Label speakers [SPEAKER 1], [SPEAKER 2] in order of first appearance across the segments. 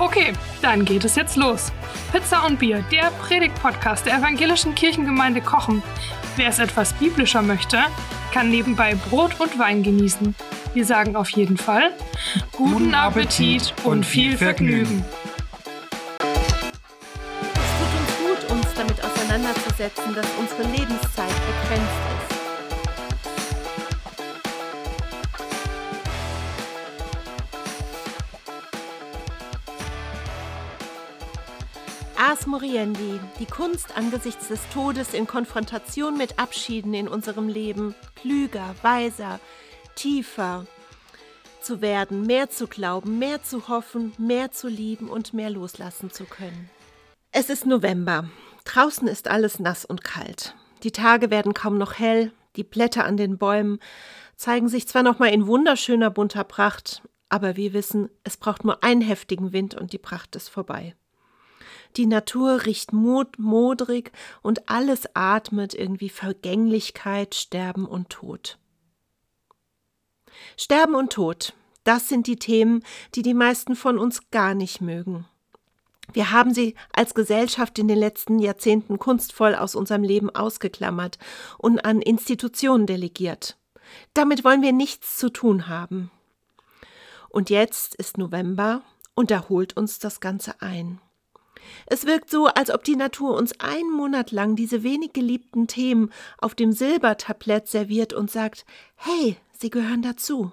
[SPEAKER 1] Okay, dann geht es jetzt los. Pizza und Bier, der Predigt-Podcast der evangelischen Kirchengemeinde Kochen. Wer es etwas biblischer möchte, kann nebenbei Brot und Wein genießen. Wir sagen auf jeden Fall guten Appetit und viel Vergnügen.
[SPEAKER 2] Es tut uns gut, uns damit auseinanderzusetzen, dass unsere Lebenszeit begrenzt Ars Moriendi, die Kunst angesichts des Todes in Konfrontation mit Abschieden in unserem Leben, klüger, weiser, tiefer zu werden, mehr zu glauben, mehr zu hoffen, mehr zu lieben und mehr loslassen zu können. Es ist November. Draußen ist alles nass und kalt. Die Tage werden kaum noch hell, die Blätter an den Bäumen zeigen sich zwar noch mal in wunderschöner bunter Pracht, aber wir wissen, es braucht nur einen heftigen Wind und die Pracht ist vorbei. Die Natur riecht mod modrig und alles atmet irgendwie Vergänglichkeit, Sterben und Tod. Sterben und Tod, das sind die Themen, die die meisten von uns gar nicht mögen. Wir haben sie als Gesellschaft in den letzten Jahrzehnten kunstvoll aus unserem Leben ausgeklammert und an Institutionen delegiert. Damit wollen wir nichts zu tun haben. Und jetzt ist November und da holt uns das Ganze ein. Es wirkt so, als ob die Natur uns einen Monat lang diese wenig geliebten Themen auf dem Silbertablett serviert und sagt, hey, sie gehören dazu.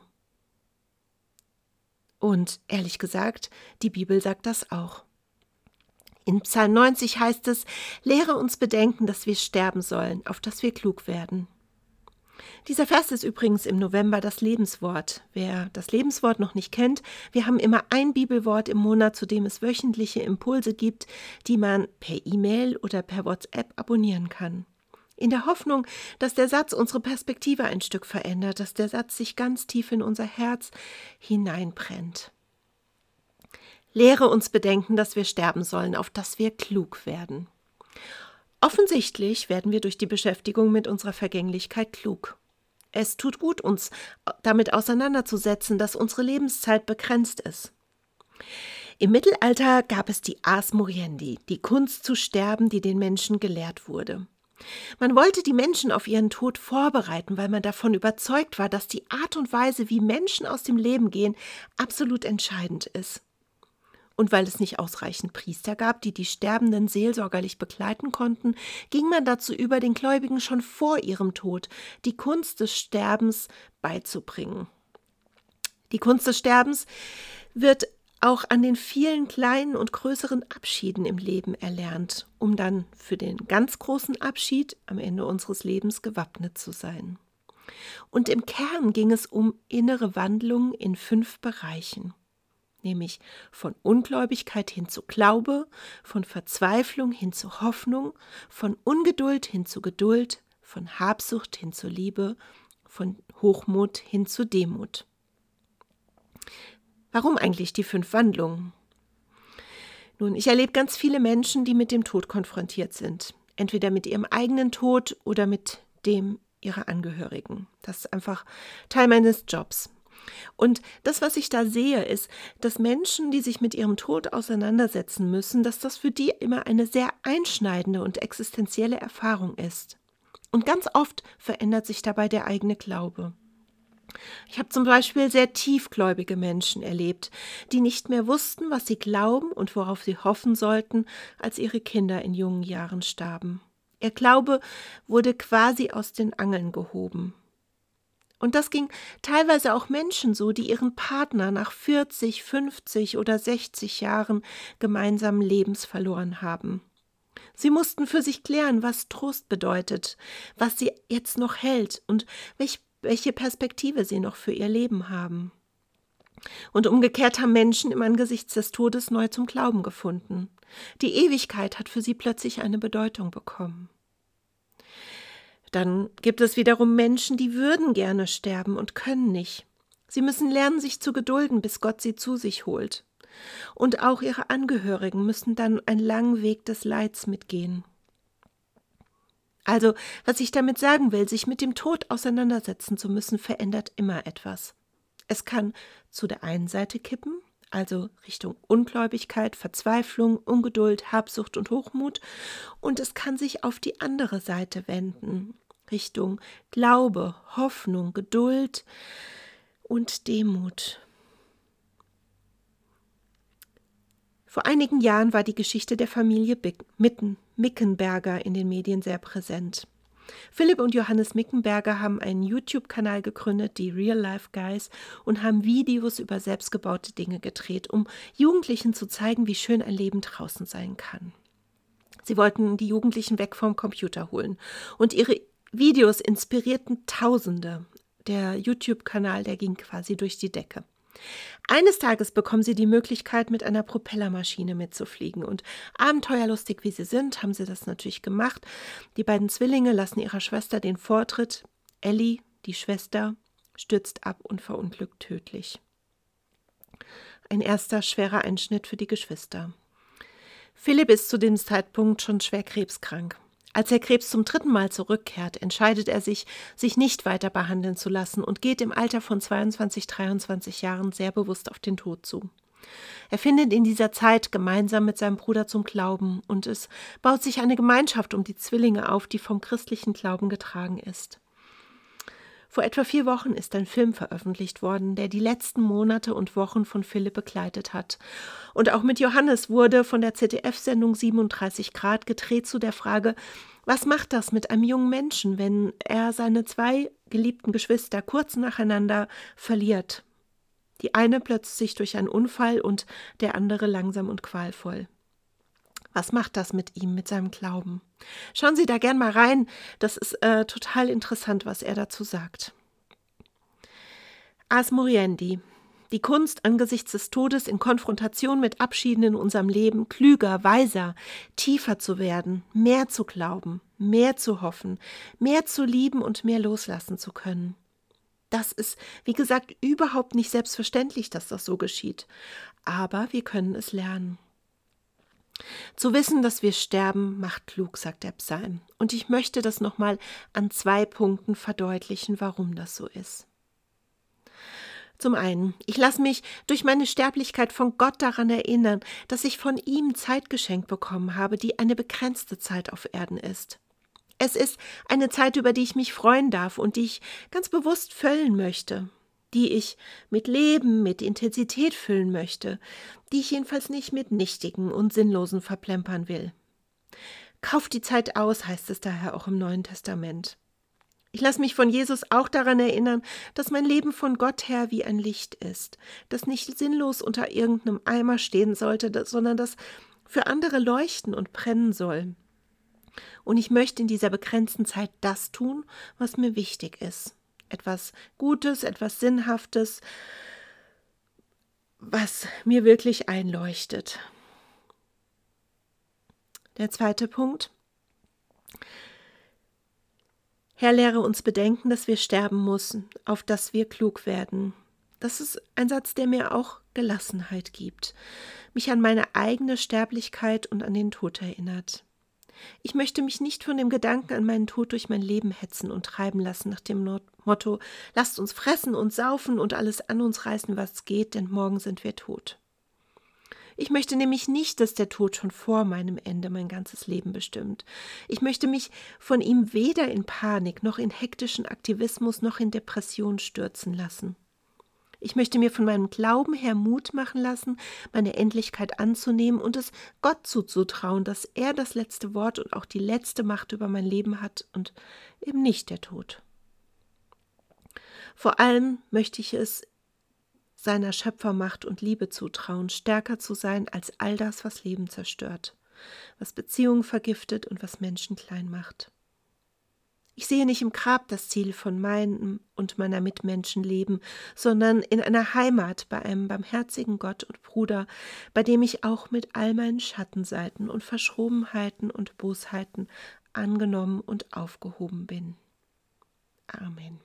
[SPEAKER 2] Und ehrlich gesagt, die Bibel sagt das auch. In Psalm 90 heißt es, lehre uns bedenken, dass wir sterben sollen, auf dass wir klug werden. Dieser Vers ist übrigens im November das Lebenswort. Wer das Lebenswort noch nicht kennt, wir haben immer ein Bibelwort im Monat, zu dem es wöchentliche Impulse gibt, die man per E-Mail oder per WhatsApp abonnieren kann. In der Hoffnung, dass der Satz unsere Perspektive ein Stück verändert, dass der Satz sich ganz tief in unser Herz hineinbrennt. Lehre uns bedenken, dass wir sterben sollen, auf dass wir klug werden. Offensichtlich werden wir durch die Beschäftigung mit unserer Vergänglichkeit klug. Es tut gut, uns damit auseinanderzusetzen, dass unsere Lebenszeit begrenzt ist. Im Mittelalter gab es die Ars Moriendi, die Kunst zu sterben, die den Menschen gelehrt wurde. Man wollte die Menschen auf ihren Tod vorbereiten, weil man davon überzeugt war, dass die Art und Weise, wie Menschen aus dem Leben gehen, absolut entscheidend ist. Und weil es nicht ausreichend Priester gab, die die Sterbenden seelsorgerlich begleiten konnten, ging man dazu über, den Gläubigen schon vor ihrem Tod die Kunst des Sterbens beizubringen. Die Kunst des Sterbens wird auch an den vielen kleinen und größeren Abschieden im Leben erlernt, um dann für den ganz großen Abschied am Ende unseres Lebens gewappnet zu sein. Und im Kern ging es um innere Wandlungen in fünf Bereichen nämlich von Ungläubigkeit hin zu Glaube, von Verzweiflung hin zu Hoffnung, von Ungeduld hin zu Geduld, von Habsucht hin zu Liebe, von Hochmut hin zu Demut. Warum eigentlich die fünf Wandlungen? Nun, ich erlebe ganz viele Menschen, die mit dem Tod konfrontiert sind. Entweder mit ihrem eigenen Tod oder mit dem ihrer Angehörigen. Das ist einfach Teil meines Jobs. Und das, was ich da sehe, ist, dass Menschen, die sich mit ihrem Tod auseinandersetzen müssen, dass das für die immer eine sehr einschneidende und existenzielle Erfahrung ist. Und ganz oft verändert sich dabei der eigene Glaube. Ich habe zum Beispiel sehr tiefgläubige Menschen erlebt, die nicht mehr wussten, was sie glauben und worauf sie hoffen sollten, als ihre Kinder in jungen Jahren starben. Ihr Glaube wurde quasi aus den Angeln gehoben. Und das ging teilweise auch Menschen so, die ihren Partner nach 40, 50 oder 60 Jahren gemeinsamen Lebens verloren haben. Sie mussten für sich klären, was Trost bedeutet, was sie jetzt noch hält und welche Perspektive sie noch für ihr Leben haben. Und umgekehrt haben Menschen im Angesichts des Todes neu zum Glauben gefunden. Die Ewigkeit hat für sie plötzlich eine Bedeutung bekommen. Dann gibt es wiederum Menschen, die würden gerne sterben und können nicht. Sie müssen lernen, sich zu gedulden, bis Gott sie zu sich holt. Und auch ihre Angehörigen müssen dann einen langen Weg des Leids mitgehen. Also, was ich damit sagen will, sich mit dem Tod auseinandersetzen zu müssen, verändert immer etwas. Es kann zu der einen Seite kippen, also Richtung Ungläubigkeit, Verzweiflung, Ungeduld, Habsucht und Hochmut, und es kann sich auf die andere Seite wenden, Richtung Glaube, Hoffnung, Geduld und Demut. Vor einigen Jahren war die Geschichte der Familie Mitten, Mickenberger in den Medien sehr präsent. Philipp und Johannes Mickenberger haben einen YouTube-Kanal gegründet, die Real Life Guys, und haben Videos über selbstgebaute Dinge gedreht, um Jugendlichen zu zeigen, wie schön ein Leben draußen sein kann. Sie wollten die Jugendlichen weg vom Computer holen. Und ihre Videos inspirierten Tausende. Der YouTube-Kanal, der ging quasi durch die Decke. Eines Tages bekommen sie die Möglichkeit, mit einer Propellermaschine mitzufliegen. Und abenteuerlustig wie sie sind, haben sie das natürlich gemacht. Die beiden Zwillinge lassen ihrer Schwester den Vortritt. Ellie, die Schwester, stürzt ab und verunglückt tödlich. Ein erster schwerer Einschnitt für die Geschwister. Philipp ist zu dem Zeitpunkt schon schwer krebskrank. Als Herr Krebs zum dritten Mal zurückkehrt, entscheidet er sich, sich nicht weiter behandeln zu lassen und geht im Alter von 22, 23 Jahren sehr bewusst auf den Tod zu. Er findet in dieser Zeit gemeinsam mit seinem Bruder zum Glauben und es baut sich eine Gemeinschaft um die Zwillinge auf, die vom christlichen Glauben getragen ist. Vor etwa vier Wochen ist ein Film veröffentlicht worden, der die letzten Monate und Wochen von Philipp begleitet hat. Und auch mit Johannes wurde von der ZDF-Sendung 37 Grad gedreht zu der Frage, was macht das mit einem jungen Menschen, wenn er seine zwei geliebten Geschwister kurz nacheinander verliert? Die eine plötzlich durch einen Unfall und der andere langsam und qualvoll. Was macht das mit ihm, mit seinem Glauben? Schauen Sie da gern mal rein. Das ist äh, total interessant, was er dazu sagt. Ars Moriendi. Die Kunst, angesichts des Todes in Konfrontation mit Abschieden in unserem Leben klüger, weiser, tiefer zu werden, mehr zu glauben, mehr zu hoffen, mehr zu lieben und mehr loslassen zu können. Das ist, wie gesagt, überhaupt nicht selbstverständlich, dass das so geschieht. Aber wir können es lernen. Zu wissen, dass wir sterben, macht klug, sagt der Psalm. Und ich möchte das nochmal an zwei Punkten verdeutlichen, warum das so ist. Zum einen, ich lasse mich durch meine Sterblichkeit von Gott daran erinnern, dass ich von ihm Zeit geschenkt bekommen habe, die eine begrenzte Zeit auf Erden ist. Es ist eine Zeit, über die ich mich freuen darf und die ich ganz bewusst füllen möchte die ich mit Leben, mit Intensität füllen möchte, die ich jedenfalls nicht mit nichtigen und sinnlosen verplempern will. Kauft die Zeit aus, heißt es daher auch im Neuen Testament. Ich lasse mich von Jesus auch daran erinnern, dass mein Leben von Gott her wie ein Licht ist, das nicht sinnlos unter irgendeinem Eimer stehen sollte, sondern das für andere leuchten und brennen soll. Und ich möchte in dieser begrenzten Zeit das tun, was mir wichtig ist etwas Gutes, etwas Sinnhaftes, was mir wirklich einleuchtet. Der zweite Punkt. Herr, lehre uns bedenken, dass wir sterben müssen, auf dass wir klug werden. Das ist ein Satz, der mir auch Gelassenheit gibt, mich an meine eigene Sterblichkeit und an den Tod erinnert. Ich möchte mich nicht von dem Gedanken an meinen Tod durch mein Leben hetzen und treiben lassen nach dem Motto Lasst uns fressen und saufen und alles an uns reißen, was geht, denn morgen sind wir tot. Ich möchte nämlich nicht, dass der Tod schon vor meinem Ende mein ganzes Leben bestimmt. Ich möchte mich von ihm weder in Panik noch in hektischen Aktivismus noch in Depression stürzen lassen. Ich möchte mir von meinem Glauben her Mut machen lassen, meine Endlichkeit anzunehmen und es Gott zuzutrauen, dass er das letzte Wort und auch die letzte Macht über mein Leben hat und eben nicht der Tod. Vor allem möchte ich es seiner Schöpfermacht und Liebe zutrauen, stärker zu sein als all das, was Leben zerstört, was Beziehungen vergiftet und was Menschen klein macht. Ich sehe nicht im Grab das Ziel von meinem und meiner Mitmenschen leben, sondern in einer Heimat bei einem barmherzigen Gott und Bruder, bei dem ich auch mit all meinen Schattenseiten und Verschrobenheiten und Bosheiten angenommen und aufgehoben bin. Amen.